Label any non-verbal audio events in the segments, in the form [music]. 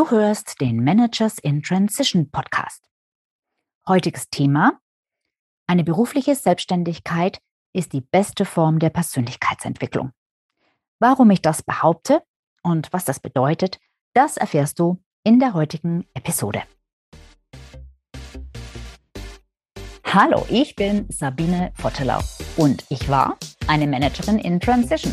Du hörst den Managers in Transition Podcast. Heutiges Thema. Eine berufliche Selbstständigkeit ist die beste Form der Persönlichkeitsentwicklung. Warum ich das behaupte und was das bedeutet, das erfährst du in der heutigen Episode. Hallo, ich bin Sabine Vottelau und ich war eine Managerin in Transition.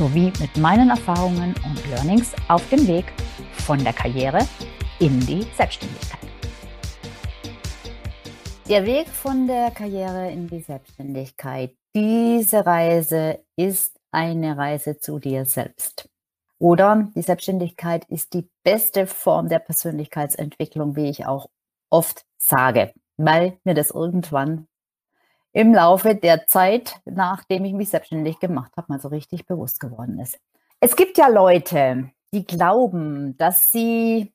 sowie mit meinen Erfahrungen und Learnings auf dem Weg von der Karriere in die Selbstständigkeit. Der Weg von der Karriere in die Selbstständigkeit, diese Reise ist eine Reise zu dir selbst. Oder die Selbstständigkeit ist die beste Form der Persönlichkeitsentwicklung, wie ich auch oft sage, weil mir das irgendwann im Laufe der Zeit, nachdem ich mich selbstständig gemacht habe, mal so richtig bewusst geworden ist. Es gibt ja Leute, die glauben, dass sie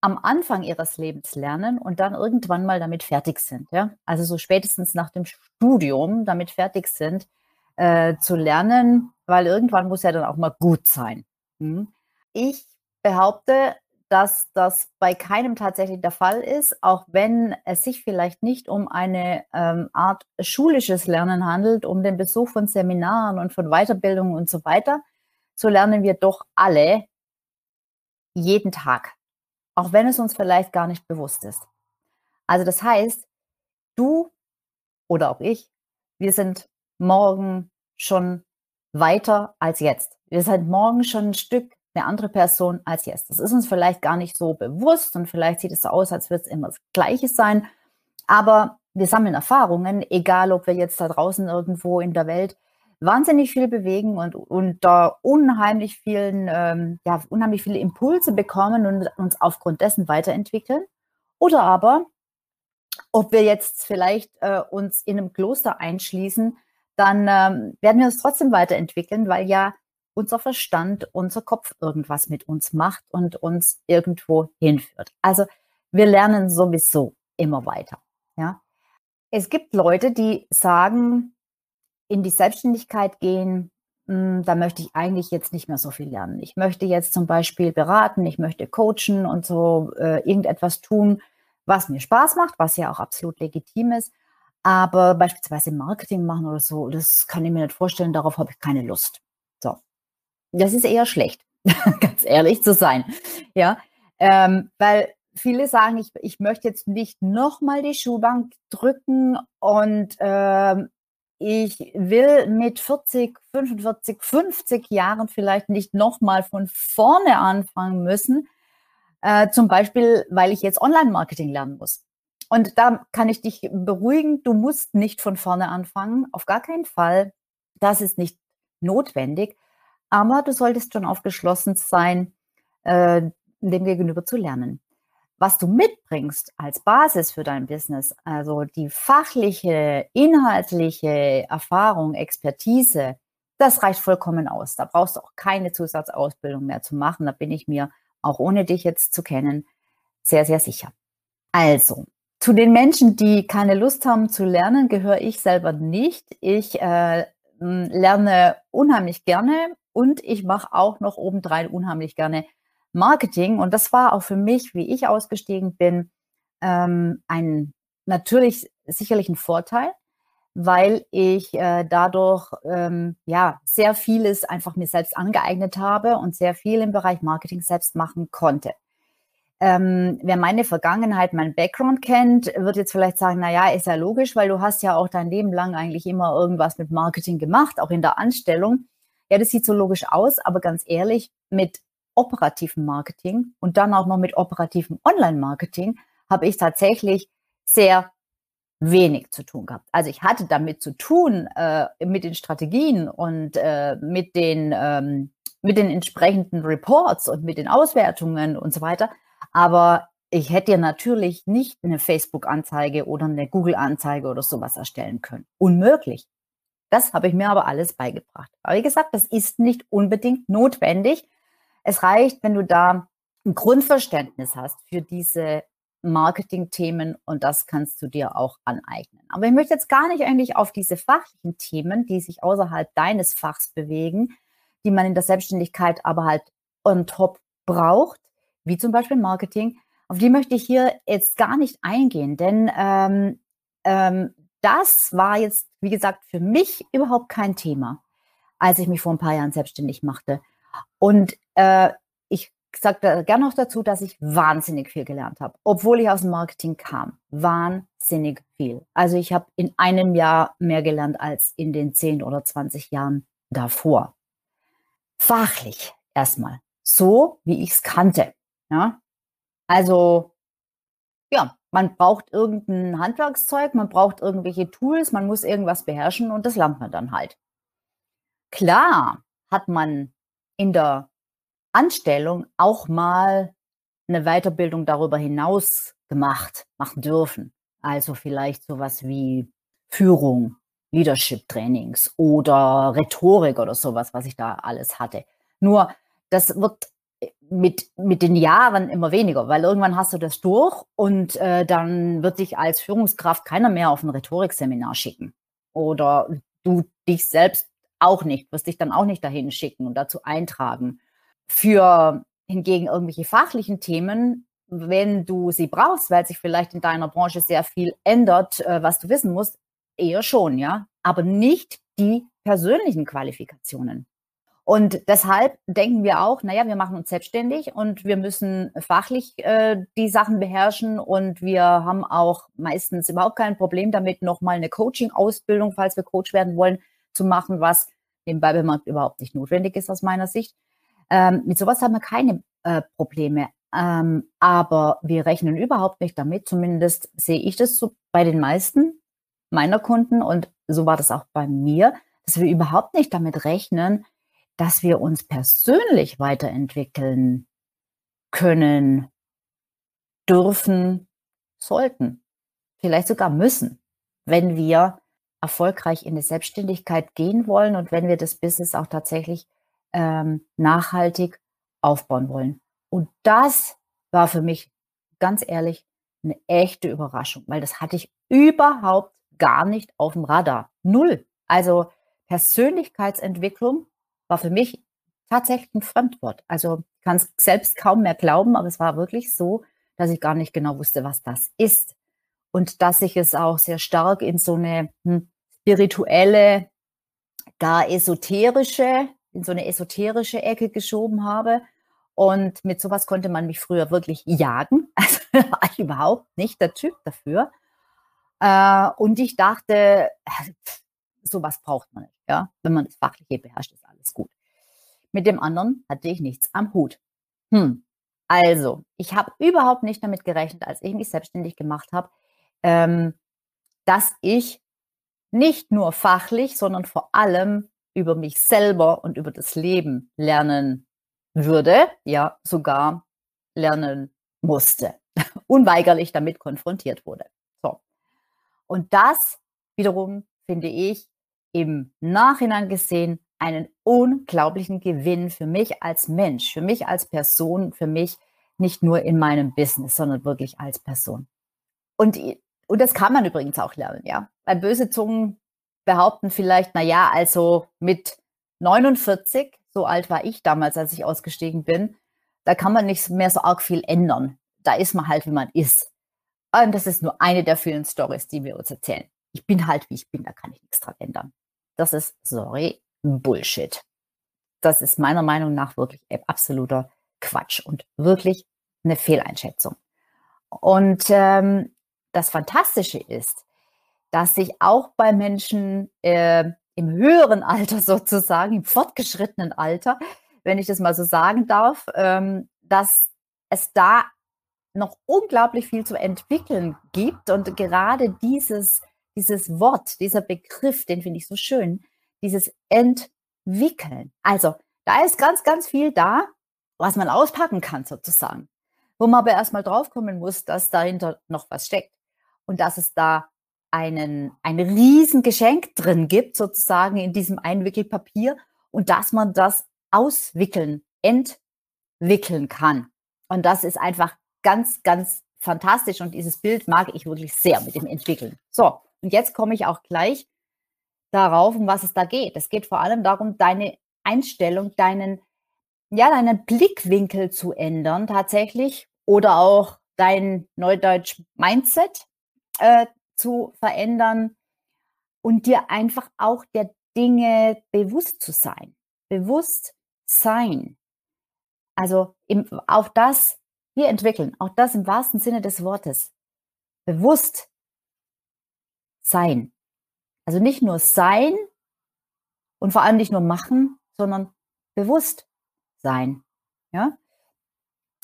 am Anfang ihres Lebens lernen und dann irgendwann mal damit fertig sind. Ja? Also so spätestens nach dem Studium damit fertig sind äh, zu lernen, weil irgendwann muss ja dann auch mal gut sein. Hm? Ich behaupte, dass das bei keinem tatsächlich der Fall ist, auch wenn es sich vielleicht nicht um eine ähm, Art schulisches Lernen handelt, um den Besuch von Seminaren und von Weiterbildungen und so weiter, so lernen wir doch alle jeden Tag, auch wenn es uns vielleicht gar nicht bewusst ist. Also das heißt, du oder auch ich, wir sind morgen schon weiter als jetzt. Wir sind morgen schon ein Stück eine andere Person als jetzt. Das ist uns vielleicht gar nicht so bewusst und vielleicht sieht es so aus, als würde es immer das Gleiche sein. Aber wir sammeln Erfahrungen, egal ob wir jetzt da draußen irgendwo in der Welt wahnsinnig viel bewegen und, da unheimlich vielen, ähm, ja, unheimlich viele Impulse bekommen und uns aufgrund dessen weiterentwickeln. Oder aber, ob wir jetzt vielleicht äh, uns in einem Kloster einschließen, dann ähm, werden wir uns trotzdem weiterentwickeln, weil ja unser Verstand, unser Kopf irgendwas mit uns macht und uns irgendwo hinführt. Also wir lernen sowieso immer weiter. Ja. Es gibt Leute, die sagen, in die Selbstständigkeit gehen, hm, da möchte ich eigentlich jetzt nicht mehr so viel lernen. Ich möchte jetzt zum Beispiel beraten, ich möchte coachen und so äh, irgendetwas tun, was mir Spaß macht, was ja auch absolut legitim ist. Aber beispielsweise Marketing machen oder so, das kann ich mir nicht vorstellen, darauf habe ich keine Lust. Das ist eher schlecht, [laughs] ganz ehrlich zu sein. Ja, ähm, weil viele sagen, ich, ich möchte jetzt nicht nochmal die Schuhbank drücken und ähm, ich will mit 40, 45, 50 Jahren vielleicht nicht nochmal von vorne anfangen müssen. Äh, zum Beispiel, weil ich jetzt Online-Marketing lernen muss. Und da kann ich dich beruhigen, du musst nicht von vorne anfangen, auf gar keinen Fall. Das ist nicht notwendig. Aber du solltest schon aufgeschlossen sein, äh, dem gegenüber zu lernen. Was du mitbringst als Basis für dein Business, also die fachliche, inhaltliche Erfahrung, Expertise, das reicht vollkommen aus. Da brauchst du auch keine Zusatzausbildung mehr zu machen. Da bin ich mir, auch ohne dich jetzt zu kennen, sehr, sehr sicher. Also, zu den Menschen, die keine Lust haben zu lernen, gehöre ich selber nicht. Ich äh, lerne unheimlich gerne und ich mache auch noch obendrein unheimlich gerne Marketing. Und das war auch für mich, wie ich ausgestiegen bin, ähm, ein natürlich sicherlich ein Vorteil, weil ich äh, dadurch ähm, ja sehr vieles einfach mir selbst angeeignet habe und sehr viel im Bereich Marketing selbst machen konnte. Ähm, wer meine Vergangenheit, mein Background kennt, wird jetzt vielleicht sagen, na ja, ist ja logisch, weil du hast ja auch dein Leben lang eigentlich immer irgendwas mit Marketing gemacht, auch in der Anstellung. Ja, das sieht so logisch aus, aber ganz ehrlich, mit operativem Marketing und dann auch noch mit operativem Online-Marketing habe ich tatsächlich sehr wenig zu tun gehabt. Also ich hatte damit zu tun, äh, mit den Strategien und äh, mit den, ähm, mit den entsprechenden Reports und mit den Auswertungen und so weiter. Aber ich hätte dir natürlich nicht eine Facebook-Anzeige oder eine Google-Anzeige oder sowas erstellen können. Unmöglich. Das habe ich mir aber alles beigebracht. Aber wie gesagt, das ist nicht unbedingt notwendig. Es reicht, wenn du da ein Grundverständnis hast für diese Marketing-Themen und das kannst du dir auch aneignen. Aber ich möchte jetzt gar nicht eigentlich auf diese fachlichen Themen, die sich außerhalb deines Fachs bewegen, die man in der Selbstständigkeit aber halt on top braucht, wie zum Beispiel Marketing, auf die möchte ich hier jetzt gar nicht eingehen, denn ähm, ähm, das war jetzt, wie gesagt, für mich überhaupt kein Thema, als ich mich vor ein paar Jahren selbstständig machte. Und äh, ich sage gerne noch dazu, dass ich wahnsinnig viel gelernt habe, obwohl ich aus dem Marketing kam. Wahnsinnig viel. Also ich habe in einem Jahr mehr gelernt als in den 10 oder 20 Jahren davor. Fachlich erstmal. So, wie ich es kannte. Ja? Also, ja, man braucht irgendein Handwerkszeug, man braucht irgendwelche Tools, man muss irgendwas beherrschen und das lernt man dann halt. Klar hat man in der Anstellung auch mal eine Weiterbildung darüber hinaus gemacht, machen dürfen. Also vielleicht sowas wie Führung, Leadership Trainings oder Rhetorik oder sowas, was ich da alles hatte. Nur das wird mit, mit den Jahren immer weniger, weil irgendwann hast du das durch und äh, dann wird dich als Führungskraft keiner mehr auf ein Rhetorikseminar schicken. Oder du dich selbst auch nicht, wirst dich dann auch nicht dahin schicken und dazu eintragen. Für hingegen irgendwelche fachlichen Themen, wenn du sie brauchst, weil sich vielleicht in deiner Branche sehr viel ändert, äh, was du wissen musst, eher schon, ja, aber nicht die persönlichen Qualifikationen. Und deshalb denken wir auch, naja, wir machen uns selbstständig und wir müssen fachlich äh, die Sachen beherrschen und wir haben auch meistens überhaupt kein Problem damit, nochmal eine Coaching-Ausbildung, falls wir Coach werden wollen, zu machen, was im Bibelmarkt überhaupt nicht notwendig ist aus meiner Sicht. Ähm, mit sowas haben wir keine äh, Probleme. Ähm, aber wir rechnen überhaupt nicht damit, zumindest sehe ich das so bei den meisten meiner Kunden und so war das auch bei mir, dass wir überhaupt nicht damit rechnen, dass wir uns persönlich weiterentwickeln können, dürfen, sollten, vielleicht sogar müssen, wenn wir erfolgreich in die Selbstständigkeit gehen wollen und wenn wir das Business auch tatsächlich ähm, nachhaltig aufbauen wollen. Und das war für mich ganz ehrlich eine echte Überraschung, weil das hatte ich überhaupt gar nicht auf dem Radar. Null. Also Persönlichkeitsentwicklung war für mich tatsächlich ein Fremdwort. Also kann es selbst kaum mehr glauben, aber es war wirklich so, dass ich gar nicht genau wusste, was das ist. Und dass ich es auch sehr stark in so eine hm, spirituelle, gar esoterische, in so eine esoterische Ecke geschoben habe. Und mit sowas konnte man mich früher wirklich jagen. [laughs] Also war ich überhaupt nicht der Typ dafür. Äh, und ich dachte, äh, sowas braucht man nicht. Ja? Wenn man das Fachliche beherrscht, ist alles gut. Mit dem anderen hatte ich nichts am Hut. Hm. Also, ich habe überhaupt nicht damit gerechnet, als ich mich selbstständig gemacht habe, ähm, dass ich nicht nur fachlich, sondern vor allem über mich selber und über das Leben lernen würde, ja, sogar lernen musste, [laughs] unweigerlich damit konfrontiert wurde. So. Und das wiederum finde ich im Nachhinein gesehen einen unglaublichen Gewinn für mich als Mensch, für mich als Person, für mich nicht nur in meinem Business, sondern wirklich als Person. Und, und das kann man übrigens auch lernen, ja. Weil böse Zungen behaupten vielleicht, na ja, also mit 49, so alt war ich damals, als ich ausgestiegen bin, da kann man nicht mehr so arg viel ändern. Da ist man halt, wie man ist. Und das ist nur eine der vielen Stories, die wir uns erzählen. Ich bin halt, wie ich bin, da kann ich nichts dran ändern. Das ist, sorry, Bullshit. Das ist meiner Meinung nach wirklich absoluter Quatsch und wirklich eine Fehleinschätzung. Und ähm, das Fantastische ist, dass sich auch bei Menschen äh, im höheren Alter [laughs] sozusagen, im fortgeschrittenen Alter, wenn ich das mal so sagen darf, ähm, dass es da noch unglaublich viel zu entwickeln gibt und gerade dieses dieses Wort, dieser Begriff, den finde ich so schön, dieses Entwickeln. Also Da ist ganz, ganz viel da, was man auspacken kann sozusagen. Wo man aber erstmal draufkommen muss, dass dahinter noch was steckt und dass es da einen, ein Riesengeschenk drin gibt, sozusagen in diesem Einwickelpapier und dass man das auswickeln, entwickeln kann. Und das ist einfach ganz, ganz fantastisch und dieses Bild mag ich wirklich sehr mit dem Entwickeln. So, und jetzt komme ich auch gleich darauf, um was es da geht. Es geht vor allem darum, deine Einstellung, deinen, ja, deinen Blickwinkel zu ändern tatsächlich oder auch dein Neudeutsch Mindset äh, zu verändern und dir einfach auch der Dinge bewusst zu sein. Bewusst sein. Also im, auch das, wir entwickeln, auch das im wahrsten Sinne des Wortes. Bewusst sein. Also nicht nur sein und vor allem nicht nur machen, sondern bewusst sein. Ja?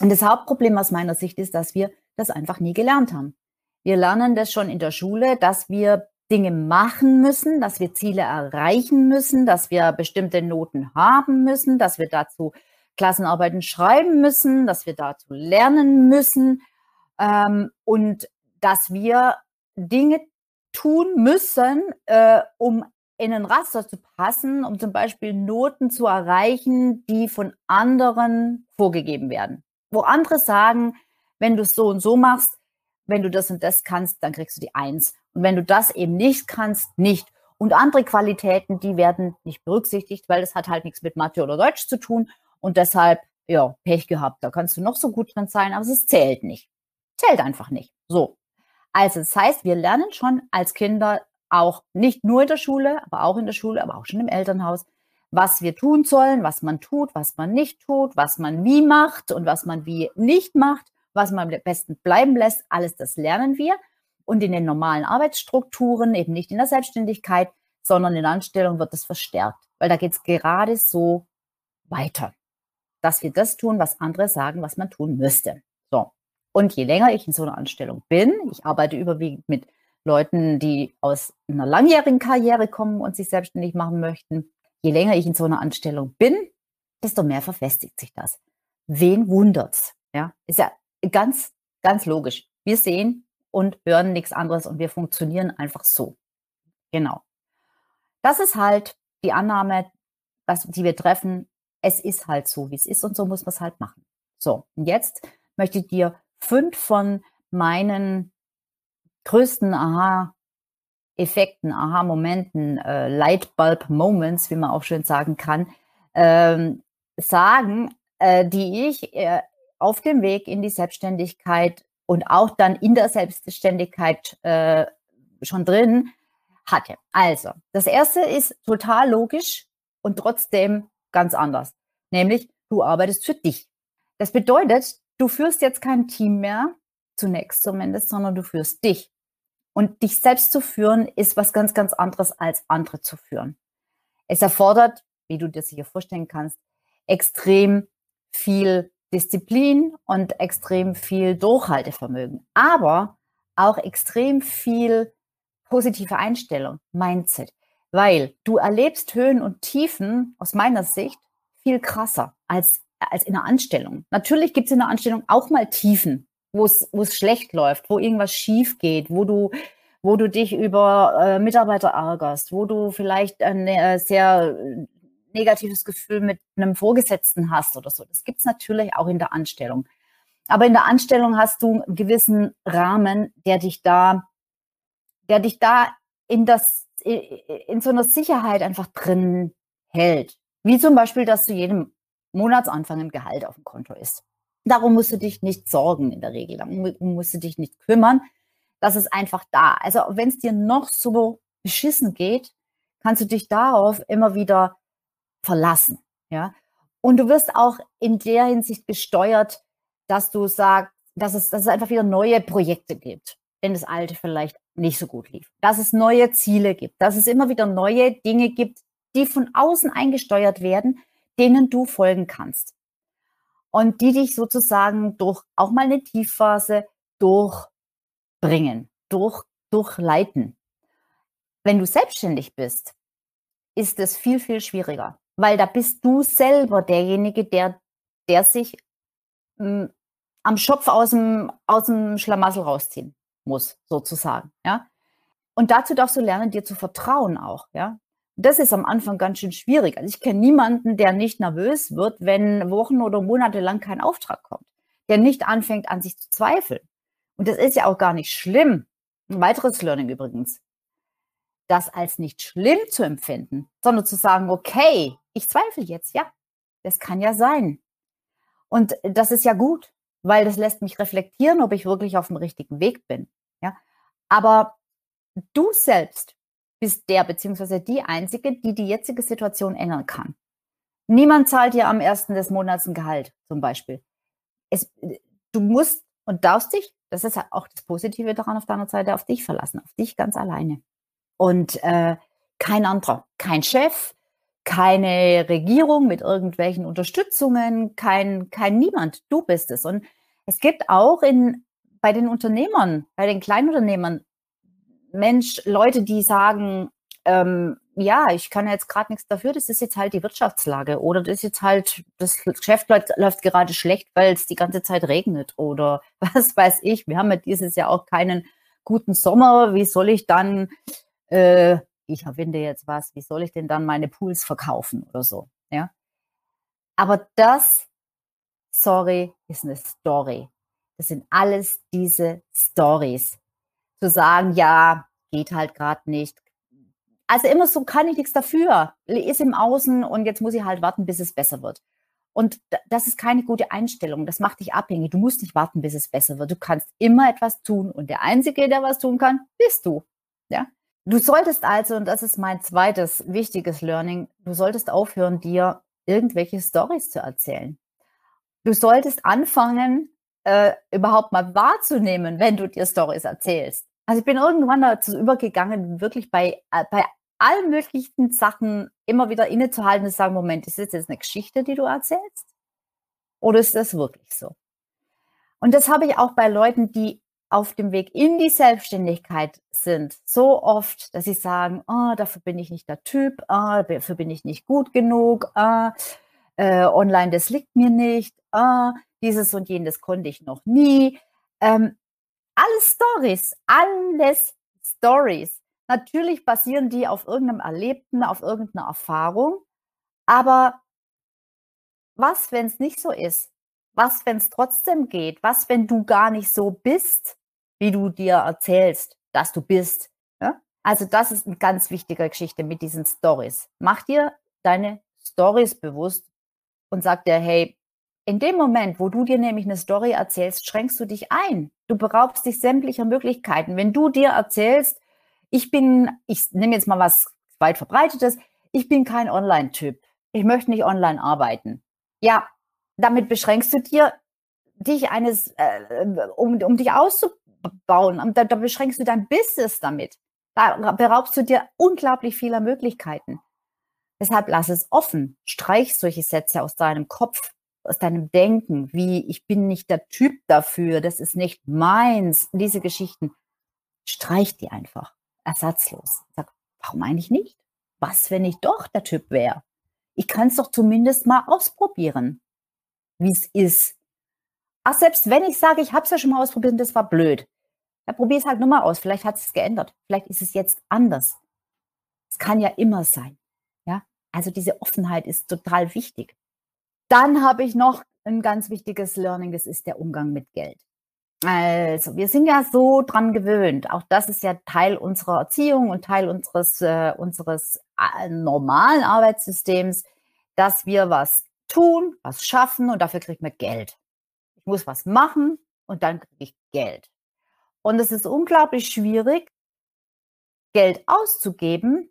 Und das Hauptproblem aus meiner Sicht ist, dass wir das einfach nie gelernt haben. Wir lernen das schon in der Schule, dass wir Dinge machen müssen, dass wir Ziele erreichen müssen, dass wir bestimmte Noten haben müssen, dass wir dazu Klassenarbeiten schreiben müssen, dass wir dazu lernen müssen ähm, und dass wir Dinge tun müssen, äh, um in ein Raster zu passen, um zum Beispiel Noten zu erreichen, die von anderen vorgegeben werden. Wo andere sagen, wenn du es so und so machst, wenn du das und das kannst, dann kriegst du die Eins. Und wenn du das eben nicht kannst, nicht. Und andere Qualitäten, die werden nicht berücksichtigt, weil das hat halt nichts mit Mathe oder Deutsch zu tun. Und deshalb, ja, Pech gehabt. Da kannst du noch so gut drin sein, aber es zählt nicht. Zählt einfach nicht. So. Also, das heißt, wir lernen schon als Kinder auch nicht nur in der Schule, aber auch in der Schule, aber auch schon im Elternhaus, was wir tun sollen, was man tut, was man nicht tut, was man wie macht und was man wie nicht macht was man am besten bleiben lässt, alles das lernen wir. Und in den normalen Arbeitsstrukturen, eben nicht in der Selbstständigkeit, sondern in der Anstellung wird das verstärkt, weil da geht es gerade so weiter, dass wir das tun, was andere sagen, was man tun müsste. Und je länger ich in so einer Anstellung bin, ich arbeite überwiegend mit Leuten, die aus einer langjährigen Karriere kommen und sich selbstständig machen möchten, je länger ich in so einer Anstellung bin, desto mehr verfestigt sich das. Wen wundert's? Ja, ist ja ganz, ganz logisch. Wir sehen und hören nichts anderes und wir funktionieren einfach so. Genau. Das ist halt die Annahme, dass, die wir treffen. Es ist halt so, wie es ist und so muss man es halt machen. So, und jetzt möchte ich dir fünf von meinen größten Aha-Effekten, Aha-Momenten, äh, Lightbulb-Moments, wie man auch schön sagen kann, ähm, sagen, äh, die ich äh, auf dem Weg in die Selbstständigkeit und auch dann in der Selbstständigkeit äh, schon drin hatte. Also, das erste ist total logisch und trotzdem ganz anders. Nämlich, du arbeitest für dich. Das bedeutet, du führst jetzt kein Team mehr, zunächst zumindest, sondern du führst dich. Und dich selbst zu führen ist was ganz, ganz anderes als andere zu führen. Es erfordert, wie du dir sicher vorstellen kannst, extrem viel Disziplin und extrem viel Durchhaltevermögen, aber auch extrem viel positive Einstellung, Mindset, weil du erlebst Höhen und Tiefen aus meiner Sicht viel krasser als, als in einer Anstellung. Natürlich gibt es in der Anstellung auch mal Tiefen, wo es, schlecht läuft, wo irgendwas schief geht, wo du, wo du dich über äh, Mitarbeiter ärgerst, wo du vielleicht eine äh, sehr negatives Gefühl mit einem Vorgesetzten hast oder so. Das gibt es natürlich auch in der Anstellung. Aber in der Anstellung hast du einen gewissen Rahmen, der dich da, der dich da in das, in so einer Sicherheit einfach drin hält. Wie zum Beispiel, dass du jedem Monatsanfang ein Gehalt auf dem Konto ist. Darum musst du dich nicht sorgen in der Regel. Darum musst du dich nicht kümmern. Das ist einfach da. Also wenn es dir noch so beschissen geht, kannst du dich darauf immer wieder verlassen. Ja? Und du wirst auch in der Hinsicht gesteuert, dass du sagst, dass es, dass es einfach wieder neue Projekte gibt, wenn das alte vielleicht nicht so gut lief. Dass es neue Ziele gibt, dass es immer wieder neue Dinge gibt, die von außen eingesteuert werden, denen du folgen kannst. Und die dich sozusagen durch auch mal eine Tiefphase durchbringen, durch, durchleiten. Wenn du selbstständig bist, ist es viel, viel schwieriger weil da bist du selber derjenige, der, der sich mh, hm, am Schopf aus dem, aus dem Schlamassel rausziehen muss, sozusagen, ja. Und dazu darfst du lernen, dir zu vertrauen auch, ja. Das ist am Anfang ganz schön schwierig. Also ich kenne niemanden, der nicht nervös wird, wenn Wochen oder Monate lang kein Auftrag kommt, der nicht anfängt, an sich zu zweifeln. Und das ist ja auch gar nicht schlimm. Ein weiteres Learning übrigens. Das als nicht schlimm zu empfinden, sondern zu sagen, okay, ich zweifle jetzt, ja, das kann ja sein. Und das ist ja gut, weil das lässt mich reflektieren, ob ich wirklich auf dem richtigen Weg bin. Ja, aber du selbst bist der beziehungsweise die Einzige, die die jetzige Situation ändern kann. Niemand zahlt dir am ersten des Monats ein Gehalt, zum Beispiel. Es, du musst und darfst dich, das ist auch das Positive daran auf deiner Seite, auf dich verlassen, auf dich ganz alleine. Und äh, kein anderer, kein Chef, keine Regierung mit irgendwelchen Unterstützungen, kein, kein niemand. Du bist es. Und es gibt auch in, bei den Unternehmern, bei den Kleinunternehmern, Mensch, Leute, die sagen, ähm, ja, ich kann jetzt gerade nichts dafür, das ist jetzt halt die Wirtschaftslage oder das ist jetzt halt, das Geschäft läuft, läuft gerade schlecht, weil es die ganze Zeit regnet oder [laughs] was weiß ich. Wir haben ja dieses Jahr auch keinen guten Sommer. Wie soll ich dann äh, ich erwinde jetzt was, wie soll ich denn dann meine Pools verkaufen oder so, ja? Aber das, sorry, ist eine Story. Das sind alles diese Stories. Zu sagen, ja, geht halt gerade nicht. Also immer so, kann ich nichts dafür. Ist im Außen und jetzt muss ich halt warten, bis es besser wird. Und das ist keine gute Einstellung. Das macht dich abhängig. Du musst nicht warten, bis es besser wird. Du kannst immer etwas tun. Und der Einzige, der was tun kann, bist du. Ja? Du solltest also, und das ist mein zweites wichtiges Learning, du solltest aufhören, dir irgendwelche Stories zu erzählen. Du solltest anfangen, äh, überhaupt mal wahrzunehmen, wenn du dir Stories erzählst. Also ich bin irgendwann dazu übergegangen, wirklich bei, äh, bei allen möglichen Sachen immer wieder innezuhalten und zu sagen, Moment, ist das jetzt eine Geschichte, die du erzählst? Oder ist das wirklich so? Und das habe ich auch bei Leuten, die auf dem Weg in die Selbstständigkeit sind, so oft, dass sie sagen, oh, dafür bin ich nicht der Typ, oh, dafür bin ich nicht gut genug, oh, äh, online, das liegt mir nicht, dieses und jenes konnte ich noch nie. Ähm, alles Stories, alles Stories. Natürlich basieren die auf irgendeinem Erlebten, auf irgendeiner Erfahrung, aber was, wenn es nicht so ist? Was, wenn es trotzdem geht? Was, wenn du gar nicht so bist, wie du dir erzählst, dass du bist. Ja? Also das ist eine ganz wichtige Geschichte mit diesen Stories. Mach dir deine Stories bewusst und sag dir, hey, in dem Moment, wo du dir nämlich eine Story erzählst, schränkst du dich ein. Du beraubst dich sämtlicher Möglichkeiten. Wenn du dir erzählst, ich bin, ich nehme jetzt mal was weit verbreitetes, ich bin kein Online-Typ. Ich möchte nicht online arbeiten. Ja, damit beschränkst du dir dich eines, äh, um, um dich auszuprobieren bauen. Und da, da beschränkst du dein Business damit. Da beraubst du dir unglaublich vieler Möglichkeiten. Deshalb lass es offen. Streich solche Sätze aus deinem Kopf, aus deinem Denken, wie ich bin nicht der Typ dafür, das ist nicht meins. Diese Geschichten. Streich die einfach. Ersatzlos. Sag, warum eigentlich nicht? Was, wenn ich doch der Typ wäre? Ich kann es doch zumindest mal ausprobieren, wie es ist. Ach, selbst wenn ich sage, ich habe es ja schon mal ausprobiert und das war blöd, dann probier es halt nochmal aus. Vielleicht hat es geändert. Vielleicht ist es jetzt anders. Es kann ja immer sein. Ja, also diese Offenheit ist total wichtig. Dann habe ich noch ein ganz wichtiges Learning. Das ist der Umgang mit Geld. Also, wir sind ja so dran gewöhnt. Auch das ist ja Teil unserer Erziehung und Teil unseres, äh, unseres äh, normalen Arbeitssystems, dass wir was tun, was schaffen und dafür kriegt man Geld. Ich muss was machen und dann kriege ich Geld. Und es ist unglaublich schwierig, Geld auszugeben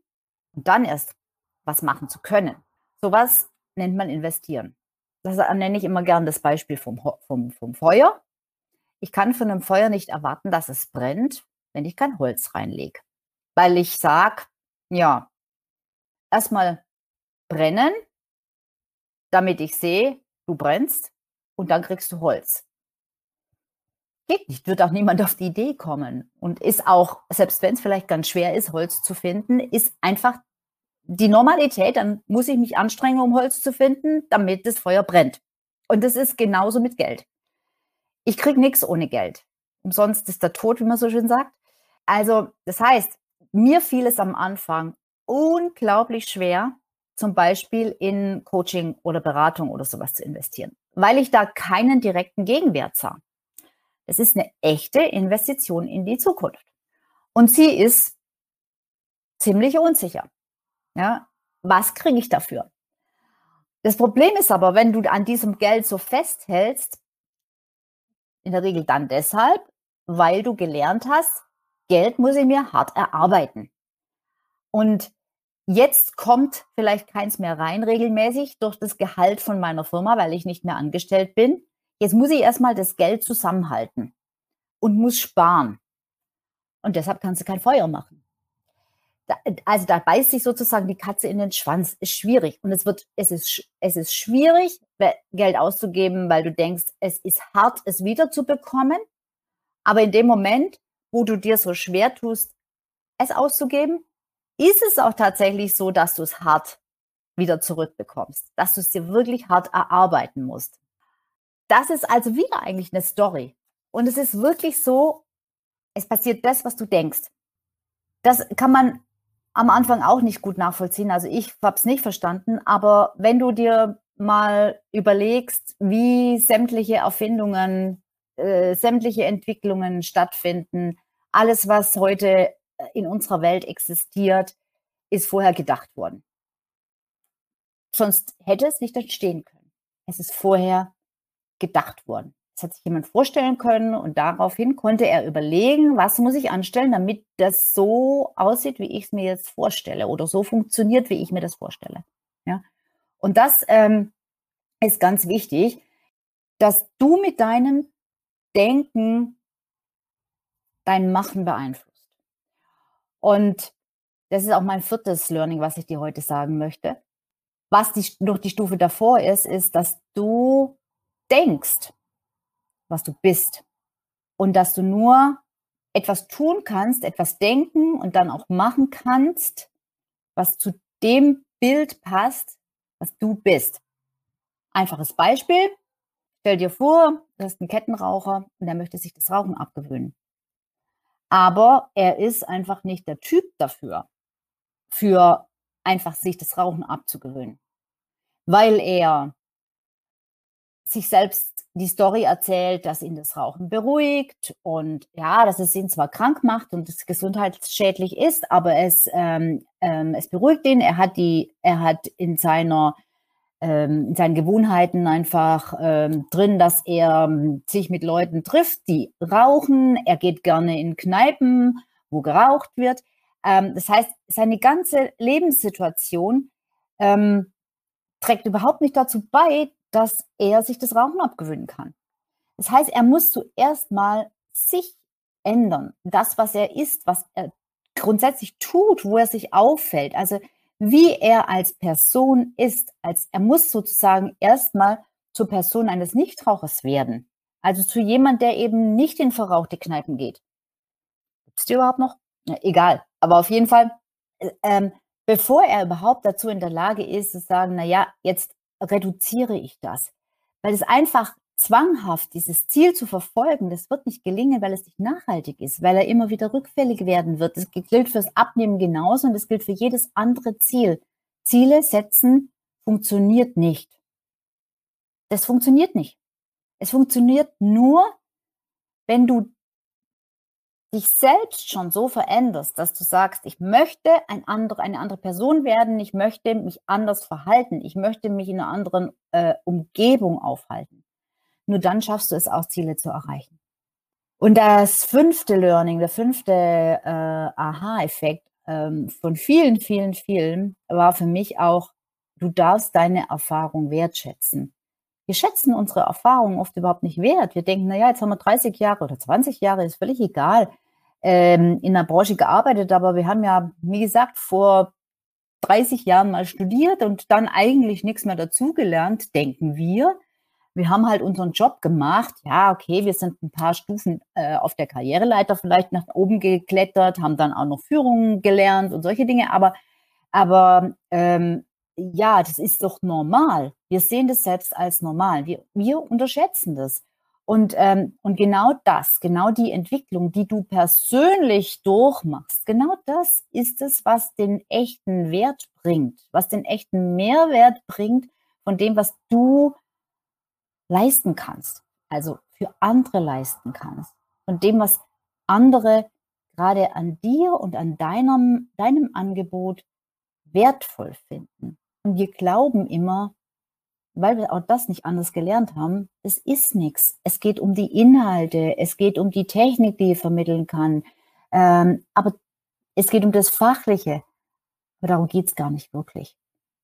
und dann erst was machen zu können. Sowas nennt man investieren. Das nenne ich immer gern das Beispiel vom, vom, vom Feuer. Ich kann von einem Feuer nicht erwarten, dass es brennt, wenn ich kein Holz reinlege. Weil ich sage, ja, erstmal brennen, damit ich sehe, du brennst und dann kriegst du Holz. Geht nicht, wird auch niemand auf die Idee kommen. Und ist auch, selbst wenn es vielleicht ganz schwer ist, Holz zu finden, ist einfach die Normalität, dann muss ich mich anstrengen, um Holz zu finden, damit das Feuer brennt. Und das ist genauso mit Geld. Ich kriege nichts ohne Geld. Umsonst ist der Tod, wie man so schön sagt. Also, das heißt, mir fiel es am Anfang unglaublich schwer, zum Beispiel in Coaching oder Beratung oder sowas zu investieren, weil ich da keinen direkten Gegenwert sah. Es ist eine echte Investition in die Zukunft. Und sie ist ziemlich unsicher. Ja, was kriege ich dafür? Das Problem ist aber, wenn du an diesem Geld so festhältst, in der Regel dann deshalb, weil du gelernt hast, Geld muss ich mir hart erarbeiten. Und jetzt kommt vielleicht keins mehr rein regelmäßig durch das Gehalt von meiner Firma, weil ich nicht mehr angestellt bin. Jetzt muss ich erstmal das Geld zusammenhalten und muss sparen. Und deshalb kannst du kein Feuer machen. Also da beißt sich sozusagen die Katze in den Schwanz. Ist schwierig. Und es wird, es ist, es ist schwierig, Geld auszugeben, weil du denkst, es ist hart, es wiederzubekommen. Aber in dem Moment, wo du dir so schwer tust, es auszugeben, ist es auch tatsächlich so, dass du es hart wieder zurückbekommst, dass du es dir wirklich hart erarbeiten musst. Das ist also wieder eigentlich eine Story. Und es ist wirklich so, es passiert das, was du denkst. Das kann man am Anfang auch nicht gut nachvollziehen. Also ich habe es nicht verstanden, aber wenn du dir mal überlegst, wie sämtliche Erfindungen, äh, sämtliche Entwicklungen stattfinden, alles, was heute in unserer Welt existiert, ist vorher gedacht worden. Sonst hätte es nicht entstehen können. Es ist vorher gedacht worden. Das hat sich jemand vorstellen können und daraufhin konnte er überlegen, was muss ich anstellen, damit das so aussieht, wie ich es mir jetzt vorstelle oder so funktioniert, wie ich mir das vorstelle. Ja? Und das ähm, ist ganz wichtig, dass du mit deinem Denken dein Machen beeinflusst. Und das ist auch mein viertes Learning, was ich dir heute sagen möchte. Was die, noch die Stufe davor ist, ist, dass du denkst, was du bist. Und dass du nur etwas tun kannst, etwas denken und dann auch machen kannst, was zu dem Bild passt, was du bist. Einfaches Beispiel. Stell dir vor, du hast einen Kettenraucher und der möchte sich das Rauchen abgewöhnen. Aber er ist einfach nicht der Typ dafür, für einfach sich das Rauchen abzugewöhnen. Weil er sich selbst die Story erzählt, dass ihn das Rauchen beruhigt und ja, dass es ihn zwar krank macht und es gesundheitsschädlich ist, aber es, ähm, ähm, es beruhigt ihn. Er hat die, er hat in seiner ähm, in seinen Gewohnheiten einfach ähm, drin, dass er ähm, sich mit Leuten trifft, die rauchen. Er geht gerne in Kneipen, wo geraucht wird. Das heißt, seine ganze Lebenssituation trägt überhaupt nicht dazu bei, dass er sich das Rauchen abgewöhnen kann. Das heißt, er muss zuerst mal sich ändern. Das, was er ist, was er grundsätzlich tut, wo er sich auffällt. Also wie er als Person ist. Als, er muss sozusagen erstmal zur Person eines Nichtrauchers werden. Also zu jemand, der eben nicht in verrauchte Kneipen geht. Gibt's die überhaupt noch? Ja, egal. Aber auf jeden Fall, äh, ähm, bevor er überhaupt dazu in der Lage ist, zu sagen, na ja, jetzt reduziere ich das. Weil es einfach zwanghaft, dieses Ziel zu verfolgen, das wird nicht gelingen, weil es nicht nachhaltig ist, weil er immer wieder rückfällig werden wird. Das gilt fürs Abnehmen genauso und das gilt für jedes andere Ziel. Ziele setzen funktioniert nicht. Das funktioniert nicht. Es funktioniert nur, wenn du dich selbst schon so veränderst, dass du sagst, ich möchte ein andere, eine andere Person werden, ich möchte mich anders verhalten, ich möchte mich in einer anderen äh, Umgebung aufhalten. Nur dann schaffst du es auch, Ziele zu erreichen. Und das fünfte Learning, der fünfte äh, Aha-Effekt ähm, von vielen, vielen, vielen war für mich auch, du darfst deine Erfahrung wertschätzen. Wir schätzen unsere Erfahrungen oft überhaupt nicht wert. Wir denken, naja, jetzt haben wir 30 Jahre oder 20 Jahre, ist völlig egal ähm, in der Branche gearbeitet, aber wir haben ja, wie gesagt, vor 30 Jahren mal studiert und dann eigentlich nichts mehr dazugelernt, denken wir. Wir haben halt unseren Job gemacht. Ja, okay, wir sind ein paar Stufen äh, auf der Karriereleiter vielleicht nach oben geklettert, haben dann auch noch Führungen gelernt und solche Dinge. Aber Aber ähm, ja, das ist doch normal. Wir sehen das selbst als normal. Wir, wir unterschätzen das. Und, ähm, und genau das, genau die Entwicklung, die du persönlich durchmachst, genau das ist es, was den echten Wert bringt, was den echten Mehrwert bringt von dem, was du leisten kannst, also für andere leisten kannst, von dem, was andere gerade an dir und an deinem, deinem Angebot wertvoll finden. Und wir glauben immer, weil wir auch das nicht anders gelernt haben, es ist nichts. Es geht um die Inhalte, es geht um die Technik, die ich vermitteln kann. Ähm, aber es geht um das Fachliche. Aber darum geht's gar nicht wirklich.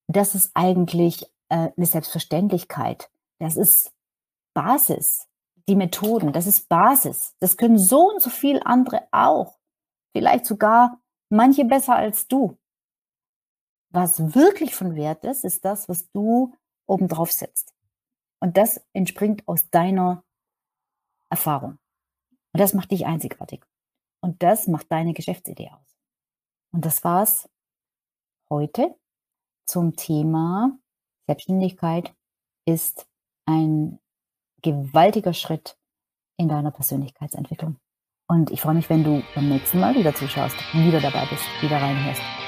Das ist eigentlich äh, eine Selbstverständlichkeit. Das ist Basis. Die Methoden, das ist Basis. Das können so und so viel andere auch. Vielleicht sogar manche besser als du. Was wirklich von Wert ist, ist das, was du obendrauf setzt. Und das entspringt aus deiner Erfahrung. Und das macht dich einzigartig. Und das macht deine Geschäftsidee aus. Und das war's heute zum Thema Selbstständigkeit ist ein gewaltiger Schritt in deiner Persönlichkeitsentwicklung. Und ich freue mich, wenn du beim nächsten Mal wieder zuschaust, wieder dabei bist, wieder reinhörst.